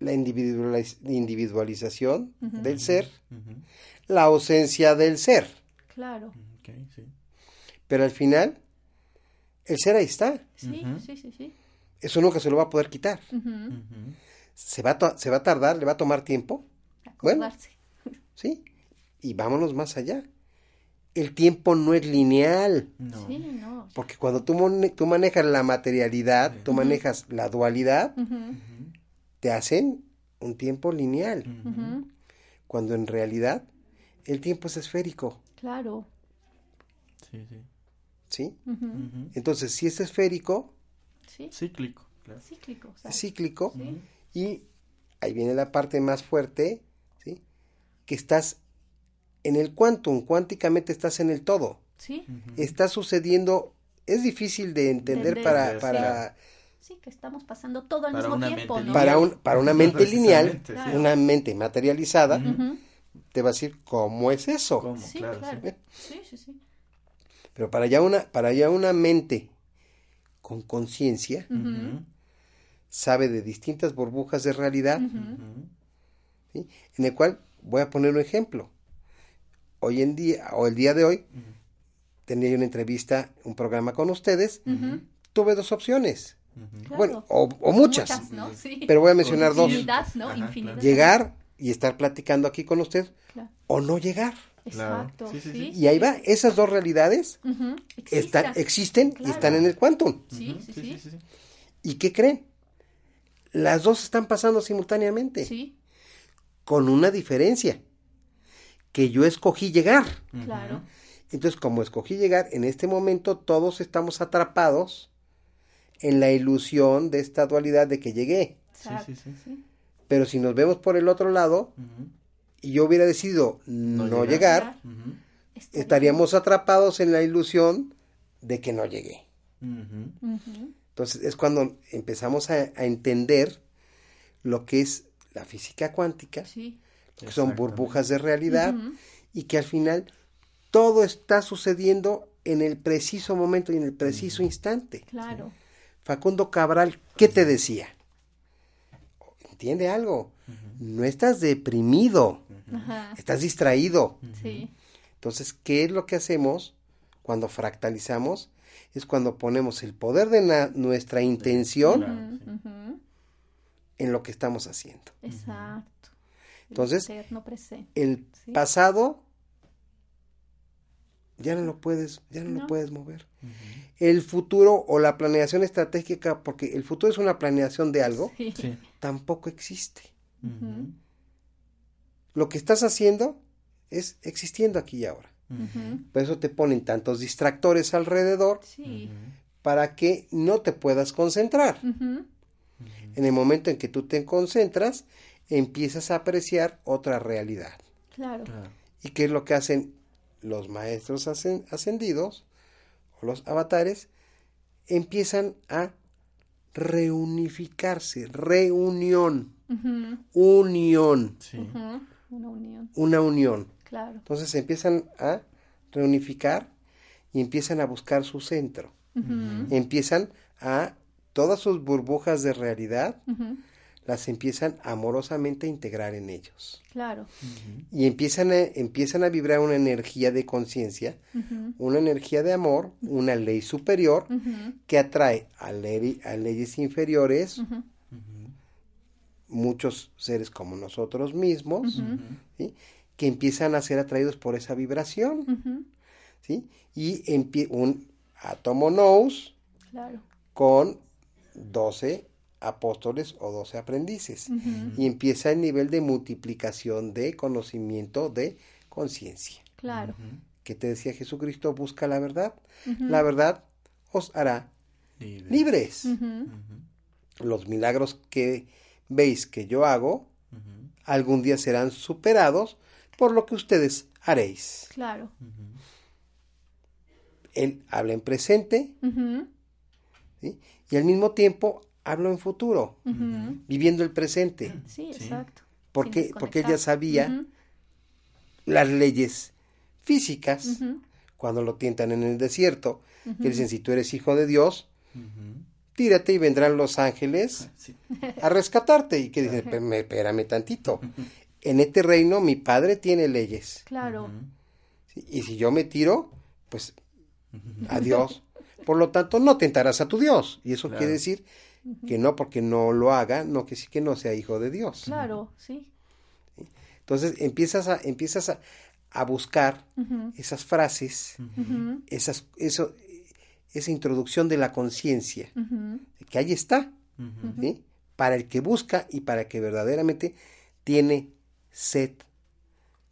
la individualiz- individualización del ser? La ausencia del ser. Claro. Sí. Pero al final, el ser ahí está. Sí, sí, sí, sí. Eso nunca se lo va a poder quitar. Se va a, se va a tardar, le va a tomar tiempo. Bueno. Acordarse. ¿Sí? Y vámonos más allá. El tiempo no es lineal. No. Sí, no. Porque cuando tú, tú manejas la materialidad, tú manejas la dualidad, te hacen un tiempo lineal. Cuando en realidad el tiempo es esférico. Claro. Sí, sí. ¿Sí? Entonces, si es esférico, Sí. Cíclico, claro. Cíclico. cíclico. Sí. Y ahí viene la parte más fuerte, ¿sí? Que estás en el quantum, cuánticamente estás en el todo. Sí. Está sucediendo, es difícil de entender Entender, para, sí. para, Sí, que estamos pasando todo al Para mismo una tiempo, mente ¿no? para, un, para una mente lineal, Precisamente, sí. una mente materializada, Ujú. te va a decir cómo es eso. ¿Cómo? Sí, claro, claro. sí. Sí, sí, sí. Pero para allá una, para allá una mente con conciencia Ujú. sabe de distintas burbujas de realidad, Ujú. Ujú. ¿sí? en el cual voy a poner un ejemplo. Hoy en día, o el día de hoy, tenía yo una entrevista, un programa con ustedes, tuve dos opciones. Claro. Bueno, o, o muchas, ¿no? Sí. pero voy a mencionar dos. Infinidad, ¿no? Ajá. Llegar y estar platicando aquí con usted, Claro. o no llegar. Exacto. Sí, sí, Sí, sí. Y ahí va, esas dos realidades Exista. existen y están en el quantum. Sí, Ujú. sí, sí. sí, sí. ¿Y qué creen? Las dos están pasando simultáneamente, Sí, con una diferencia, que yo escogí llegar. claro. Entonces, como escogí llegar, en este momento todos estamos atrapados en la ilusión de esta dualidad de que llegué. Sí, sí. sí. Pero si nos vemos por el otro lado y yo hubiera decidido no, No llegar, estaríamos atrapados en la ilusión de que no llegué. Entonces es cuando empezamos a, a entender lo que es la física cuántica, Sí. Que son burbujas de realidad y que al final todo está sucediendo en el preciso momento y en el preciso instante. Claro. Facundo Cabral, ¿qué te decía? ¿Entiende algo? No estás deprimido, Ajá. estás distraído. Sí. Entonces, ¿qué es lo que hacemos cuando fractalizamos? Es cuando ponemos el poder de na- nuestra intención en lo que estamos haciendo. Exacto. El Entonces. El Sí. pasado ya no lo puedes, ya no, lo puedes mover. El futuro o la planeación estratégica, porque el futuro es una planeación de algo, Sí. Sí. tampoco existe. Lo que estás haciendo es existiendo aquí y ahora. Por eso te ponen tantos distractores alrededor Sí. para que no te puedas concentrar. En el momento en que tú te concentras, empiezas a apreciar otra realidad. Claro. ¿Y qué es lo que hacen los maestros ascen- ascendidos o los avatares? Empiezan a reunificarse, reunión, unión, Sí. Una unión. una unión. Claro. Entonces se empiezan a reunificar y empiezan a buscar su centro. Empiezan a todas sus burbujas de realidad. Las empiezan amorosamente a integrar en ellos. Claro. Y empiezan a, empiezan a vibrar una energía de conciencia, una energía de amor, una ley superior que atrae a, ley- a leyes inferiores, muchos seres como nosotros mismos, que empiezan a ser atraídos por esa vibración. ¿sí? Y un átomo nous Claro. con 12 apóstoles o 12 aprendices. Y empieza el nivel de multiplicación de conocimiento de conciencia. Claro. que te decía Jesucristo, busca la verdad. La verdad os hará Libre. libres. Los milagros que veis que yo hago, algún día serán superados por lo que ustedes haréis. Claro. Él habla en presente y al mismo tiempo hablo en futuro, viviendo el presente. Sí, Sí. exacto. Porque, porque ella sabía las leyes físicas cuando lo tientan en el desierto. Que dicen, si tú eres hijo de Dios, tírate y vendrán los ángeles Sí. a rescatarte. Y que dicen, "Espérame, espérame tantito. En este reino mi padre tiene leyes. Claro. Y si yo me tiro, pues adiós. Por lo tanto, no tentarás a tu Dios. Y eso Claro. quiere decir que no porque no lo haga, no que sí que no sea hijo de Dios. Claro, sí. Entonces empiezas a, empiezas a, a buscar esas frases, esas, eso, esa introducción de la conciencia, que ahí está, para el que busca y para el que verdaderamente tiene sed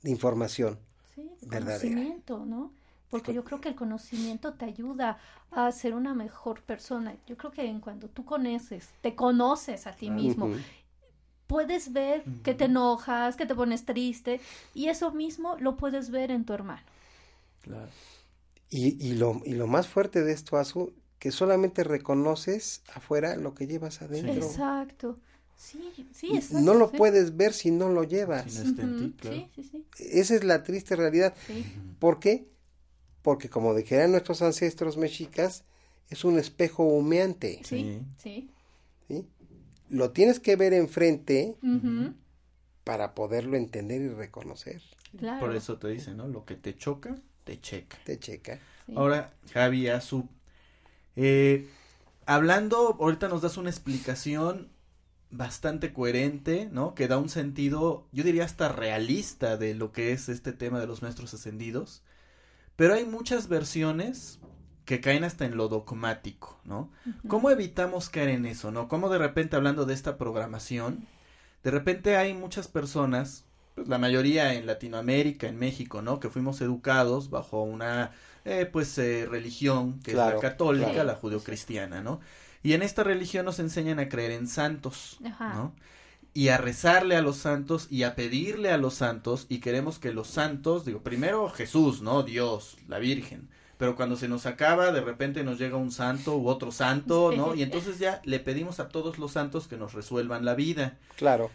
de información. Sí, verdadera. conocimiento, ¿no? Porque yo creo que el conocimiento te ayuda a ser una mejor persona. Yo creo que en cuando tú conoces, te conoces a ti mismo, puedes ver que te enojas, que te pones triste, y eso mismo lo puedes ver en tu hermano. Claro. Y, y, lo, y lo más fuerte de esto, Azu, que solamente reconoces afuera lo que llevas adentro. Exacto. Sí, sí, exacto. no lo sí. puedes ver si no lo llevas. Si no está en ti, claro. Sí, sí, sí. Esa es la triste realidad. sí. ¿Por qué? Porque como dijeran nuestros ancestros mexicas, es un espejo humeante. Sí, sí. ¿sí? Lo tienes que ver enfrente para poderlo entender y reconocer. Claro. Por eso te dice, ¿no? Lo que te choca, te checa. Te checa. sí. Ahora, Javi, Azu, eh, hablando, ahorita nos das una explicación bastante coherente, ¿no? Que da un sentido, yo diría hasta realista de lo que es este tema de los maestros ascendidos. Pero hay muchas versiones que caen hasta en lo dogmático, ¿no? ¿Cómo evitamos caer en eso, no? ¿Cómo de repente hablando de esta programación, de repente hay muchas personas, pues la mayoría en Latinoamérica, en México, ¿no? Que fuimos educados bajo una, eh, pues, eh, religión que es la católica, claro. la judeocristiana, ¿no? Y en esta religión nos enseñan a creer en santos, Ajá. ¿no? Y a rezarle a los santos y a pedirle a los santos y queremos que los santos, digo, primero Jesús, ¿no? Dios, la Virgen. Pero cuando se nos acaba, de repente nos llega un santo u otro santo, ¿no? Y entonces ya le pedimos a todos los santos que nos resuelvan la vida. Claro.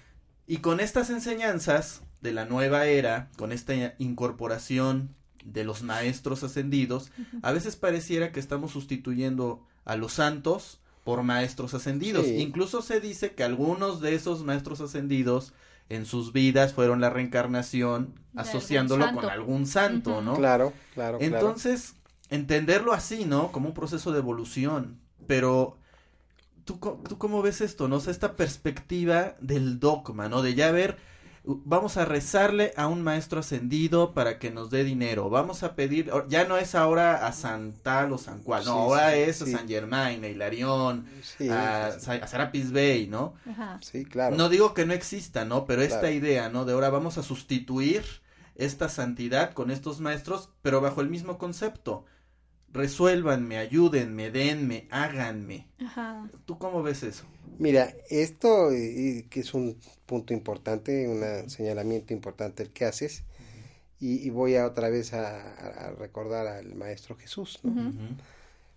Y con estas enseñanzas de la nueva era, con esta incorporación de los maestros ascendidos, a veces pareciera que estamos sustituyendo a los santos por maestros ascendidos. Sí. Incluso se dice que algunos de esos maestros ascendidos en sus vidas fueron la reencarnación De algún asociándolo con algún santo. ¿no? Claro, claro, claro. Entonces, entenderlo así, ¿no? Como un proceso de evolución. Pero, ¿tú, co- ¿tú cómo ves esto, no? O sea, esta perspectiva del dogma, ¿no? De ya ver, vamos a rezarle a un maestro ascendido para que nos dé dinero. Vamos a pedir, ya no es ahora a San tal o San cual, no, Sí, ahora sí, es a sí. San Germain, a Hilarión, Sí, a, a Serapis Bey, ¿no? Ajá. sí, claro. No digo que no exista, ¿no? Pero esta idea, ¿no? De ahora vamos a sustituir esta santidad con estos maestros, pero bajo el mismo concepto. Resuélvanme, ayúdenme, denme, háganme. Ajá. ¿Tú cómo ves eso? Mira, esto eh, que es un punto importante, un señalamiento importante el que haces, y, y voy a otra vez a, recordar al Maestro Jesús, ¿no?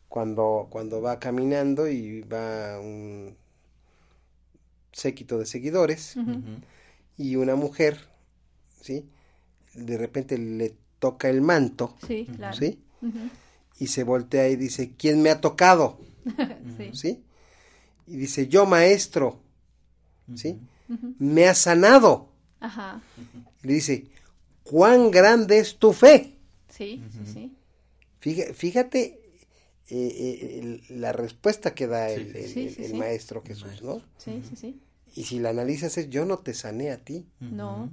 Cuando, cuando va caminando y va un séquito de seguidores y una mujer, ¿sí? De repente le toca el manto, Sí, claro. ¿sí? Y se voltea y dice, ¿quién me ha tocado? Sí. ¿Sí? Y dice, yo maestro, ¿sí? Me ha sanado. Ajá. Y le dice, ¿cuán grande es tu fe? Sí, sí, sí. Fíjate, fíjate eh, eh, la respuesta que da el, Sí. el- Sí, el- sí, el sí. maestro Jesús, ¿no? Sí, sí, sí. Y si la analizas es, yo no te sané a ti. No.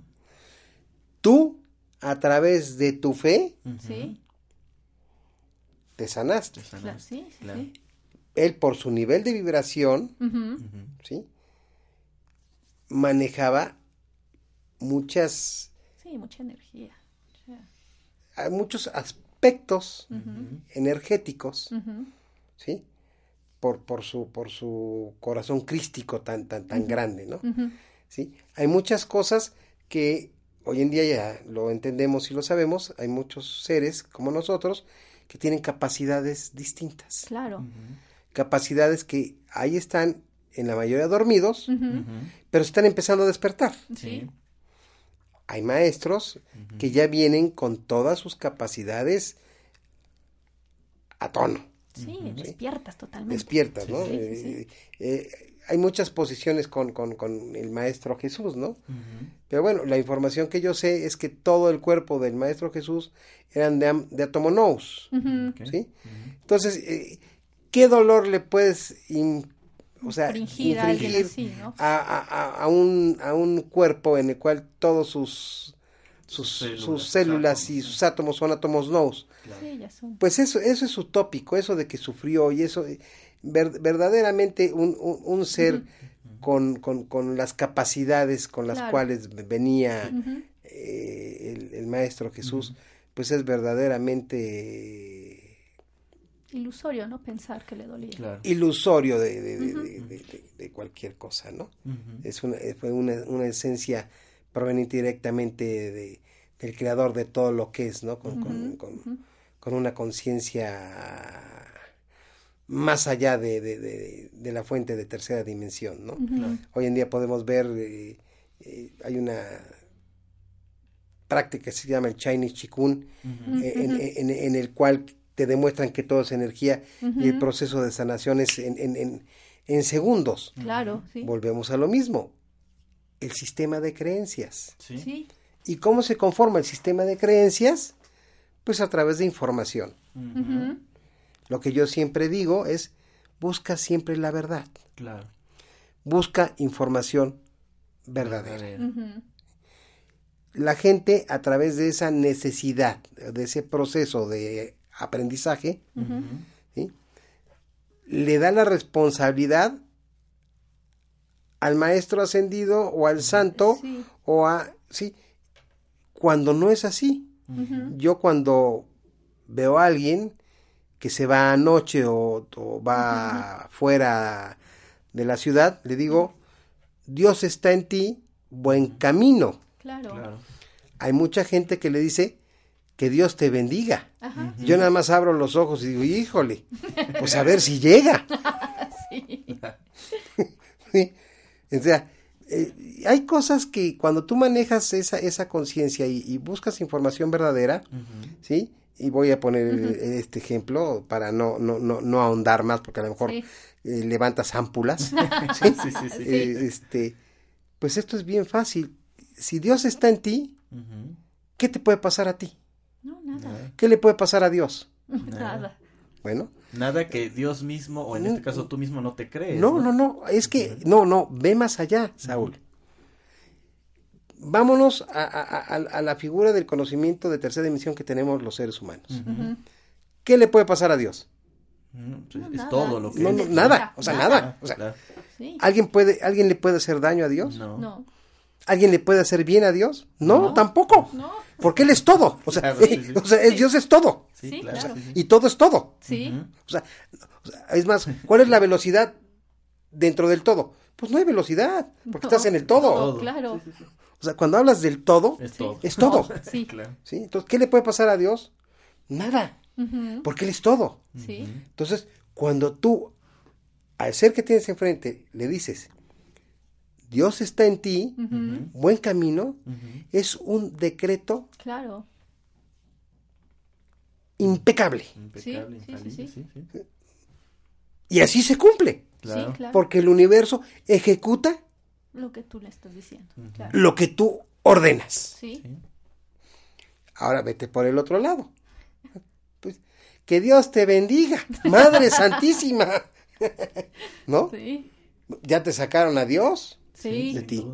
Tú, a través de tu fe, Sí. Te sanaste. Claro, sí, sí, Claro. sí. Él, por su nivel de vibración. ¿sí? Manejaba muchas, Sí, mucha energía. Ya. a- muchos aspectos energéticos. ¿sí? Por, por su, por su corazón crístico tan, tan, tan grande, ¿no? ¿sí? Hay muchas cosas que hoy en día ya lo entendemos y lo sabemos, hay muchos seres como nosotros que tienen capacidades distintas, Claro. capacidades que ahí están en la mayoría dormidos, Ujú. pero se están empezando a despertar. Sí. Hay maestros que ya vienen con todas sus capacidades a tono, Sí, despiertas totalmente. despiertas, ¿no? Sí, sí, Eh, eh, hay muchas posiciones con, con, con el Maestro Jesús, ¿no? Pero bueno, la información que yo sé es que todo el cuerpo del Maestro Jesús eran de, de atomonous. ¿sí? Entonces, eh, ¿qué dolor le puedes in- o sea, Infringir a alguien infligir así, ¿no? a, a- un, a un cuerpo en el cual todos sus sus, Sus células, sus sus células átomos, y sus átomos son átomos nous. Sí. Pues eso, eso es utópico, eso de que sufrió y eso, eh, ver- verdaderamente un, un, un ser con, con, con las capacidades con las Claro. cuales venía eh, el, el Maestro Jesús, pues es verdaderamente Ilusorio, ¿no? Pensar que le dolía. Claro. ilusorio de, de- de- de- de- de- de cualquier cosa, ¿no? Es una, eh, fue una, una esencia proveniente directamente de, del creador de todo lo que es, ¿no? Con, con- con- con una conciencia más allá de, de- de- de la fuente de tercera dimensión, ¿no? Hoy en día podemos ver, eh, eh, hay una práctica que se llama el Chinese Chikun, eh, en, en- en el cual te demuestran que todo es energía y el proceso de sanación es en, en- en- en segundos. Claro, sí. Volvemos a lo mismo, el sistema de creencias. Sí. Sí. ¿Y cómo se conforma el sistema de creencias? Pues a través de información. Ujú. Lo que yo siempre digo es, busca siempre la verdad, Claro. busca información verdadera. La gente a través de esa necesidad, de ese proceso de aprendizaje, le da la responsabilidad al maestro ascendido o al santo Sí. o a sí cuando no es así. Yo cuando veo a alguien que se va anoche o, o va fuera de la ciudad le digo Dios está en ti buen camino Claro. Claro. hay mucha gente que le dice que Dios te bendiga Ajá. yo nada más abro los ojos y digo, híjole, pues a ver si llega. Sí. ¿sí? O sea, eh, hay cosas que cuando tú manejas esa, esa conciencia y, y buscas información verdadera, ¿sí? Y voy a poner este ejemplo para no, no, no, no ahondar más, porque a lo mejor Sí. eh, levantas ámpulas, ¿sí? Sí, sí, sí. Eh, este, pues esto es bien fácil. Si Dios está en ti. ¿qué te puede pasar a ti? No, nada. ¿Qué le puede pasar a Dios? Nada. Bueno, Nada que Dios mismo, o en este caso tú mismo, no te crees. No, no, no, es que, no, no, ve más allá, Saúl. Vámonos a, a- a- a la figura del conocimiento de tercera dimensión que tenemos los seres humanos. ¿Qué le puede pasar a Dios? Ujú, pues No, es nada. todo lo que No, es. nada, o sea, nada. O sea, Claro. ¿alguien, puede, ¿Alguien le puede hacer daño a Dios? No. No. ¿Alguien le puede hacer bien a Dios? No, tampoco. No. Porque Él es todo. O sea, Claro, sí, sí. o sea, el Dios es todo. Claro. Y todo es todo. Sí. O sea, o sea, es más, ¿cuál es la velocidad dentro del todo? Pues no hay velocidad, porque No. estás en el todo. Todo, claro. O sea, cuando hablas del todo, Es todo. es todo. Sí. Claro. ¿sí? Entonces, ¿qué le puede pasar a Dios? Nada, porque Él es todo. Sí. Entonces, cuando tú, al ser que tienes enfrente, le dices, Dios está en ti, buen camino, es un decreto Claro. impecable. Impecable, Sí, sí, infalible, sí, sí, sí. Y así se cumple, claro. porque el universo ejecuta Lo que tú le estás diciendo. Claro. lo que tú ordenas. Sí. Ahora vete por el otro lado. Pues, que Dios te bendiga, Madre Santísima. ¿No? Sí. Ya te sacaron a Dios Sí. de ti.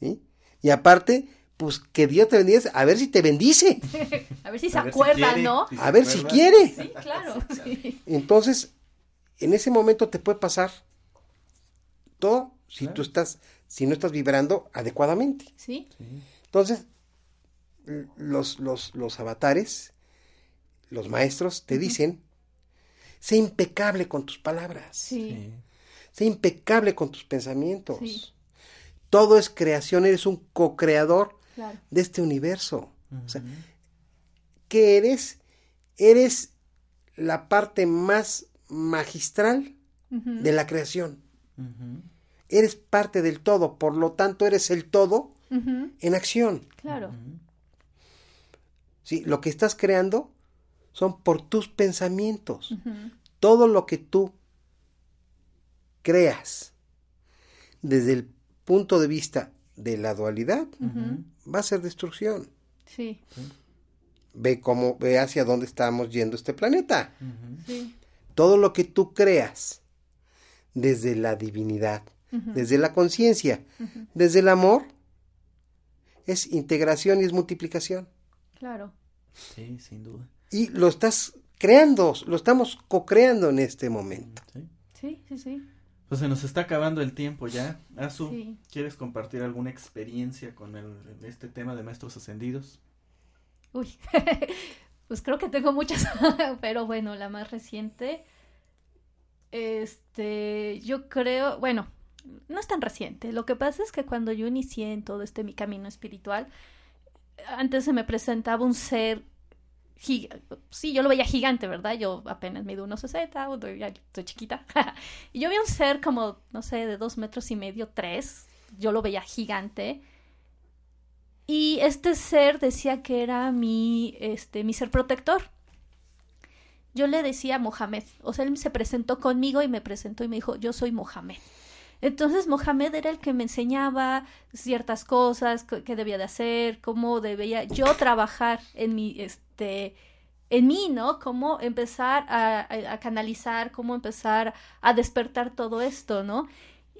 ¿sí? Y aparte, pues que Dios te bendiga, a ver si te bendice, A ver si se A si quiere. ¿no? A ver si acuerda? quiere. Sí, claro. Sí. Entonces, en ese momento te puede pasar todo si Claro. tú estás, si no estás vibrando adecuadamente. Sí. Entonces, los, los, los avatares, los maestros, te dicen, sé impecable con tus palabras, Sí. Sé impecable con tus pensamientos. Sí. Todo es creación, eres un co-creador Claro. de este universo. O sea. ¿qué eres? Eres la parte más magistral de la creación. Eres parte del todo, por lo tanto eres el todo en acción. Claro. ¿sí? Lo que estás creando son por tus pensamientos. Todo lo que tú creas desde el punto de vista de la dualidad va a ser destrucción. Sí, Ve cómo, ve hacia dónde estamos yendo este planeta. sí. Todo lo que tú creas desde la divinidad, Desde la conciencia, desde el amor, es integración y es multiplicación. Claro. Sí, sin duda. Y lo estás creando, lo estamos co-creando en este momento. Sí. Sí, sí, sí. Pues se nos está acabando el tiempo ya. Azu, Sí. ¿quieres compartir alguna experiencia con el, este tema de maestros ascendidos? Uy, pues creo que tengo muchas, pero bueno, la más reciente, este, yo creo, bueno, no es tan reciente. Lo que pasa es que cuando yo inicié en todo este mi camino espiritual, antes se me presentaba un ser, gi- sí, yo lo veía gigante, ¿verdad? Yo apenas mido unos 60, o ya estoy chiquita. y yo vi un ser como, no sé, de dos metros y medio, tres. Yo lo veía gigante. Y este ser decía que era mi, este, mi ser protector. Yo le decía Mohamed, o sea, él se presentó conmigo y me presentó y me dijo, yo soy Mohamed. Entonces Mohamed era el que me enseñaba ciertas cosas que, debía de hacer, cómo debía yo trabajar en mi, este, en mí, ¿no? Cómo empezar a, canalizar, cómo empezar a despertar todo esto, ¿no?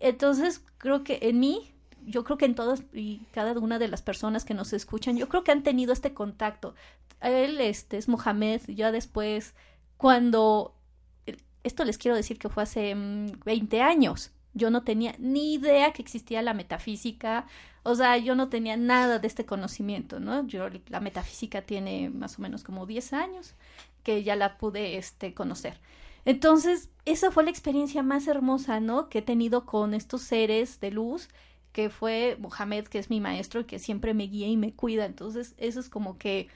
Entonces creo que en mí, yo creo que en todas y cada una de las personas que nos escuchan, yo creo que han tenido este contacto. Él este, es Mohamed, ya después, cuando, esto les quiero decir que fue hace mm, 20 años, yo no tenía ni idea que existía la metafísica, o sea, yo no tenía nada de este conocimiento, ¿no? Yo, la metafísica tiene más o menos como 10 años que ya la pude este, conocer. Entonces, esa fue la experiencia más hermosa, ¿no? Que he tenido con estos seres de luz, que fue Mohamed, que es mi maestro y que siempre me guía y me cuida. Entonces, eso es como que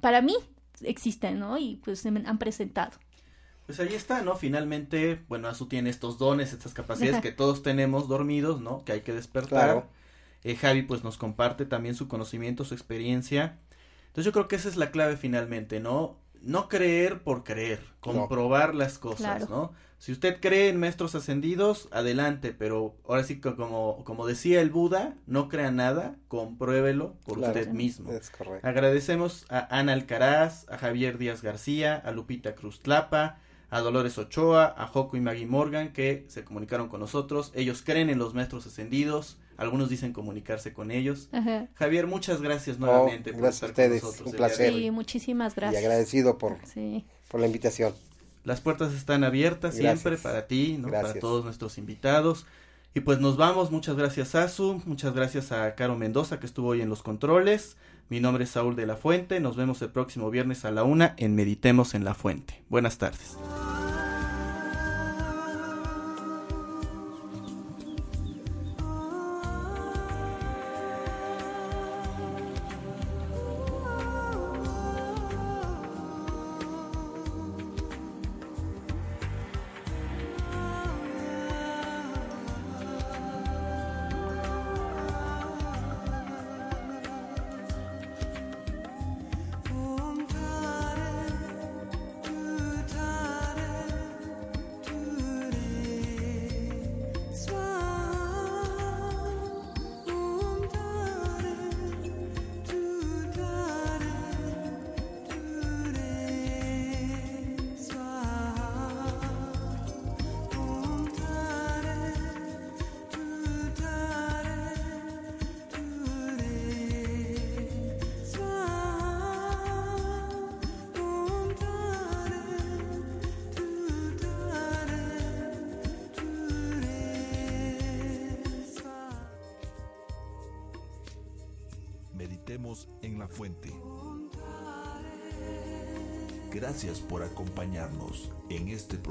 para mí existen, ¿no? Y pues se me han presentado. Pues ahí está, ¿no? Finalmente, bueno, Azu tiene estos dones, estas capacidades que todos tenemos dormidos, ¿no? Que hay que despertar. Claro. Eh, Javi pues nos comparte también su conocimiento, su experiencia. Entonces yo creo que esa es la clave finalmente, ¿no? No creer por creer, comprobar las cosas, Claro. ¿no? Si usted cree en maestros ascendidos, adelante, pero ahora sí que como, como decía el Buda, no crea nada, compruébelo por Claro. usted mismo. Es correcto. Agradecemos a Ana Alcaraz, a Javier Díaz García, a Lupita Cruz Tlapa, a Dolores Ochoa, a Joco y Maggie Morgan que se comunicaron con nosotros. Ellos creen en los maestros ascendidos, algunos dicen comunicarse con ellos. Ajá. Javier, muchas gracias nuevamente por gracias a estar con ustedes, nosotros. un placer. Sí, muchísimas Y gracias. agradecido por, Sí. por la invitación. Las puertas están abiertas Gracias. siempre para ti, ¿no? para todos nuestros invitados. Y pues nos vamos, muchas gracias Azu, muchas gracias a Caro Mendoza que estuvo hoy en los controles. Mi nombre es Saúl de la Fuente, nos vemos el próximo viernes a la una en Meditemos en la Fuente. Buenas tardes.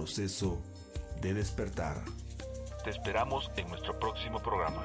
Proceso de despertar. Te esperamos en nuestro próximo programa.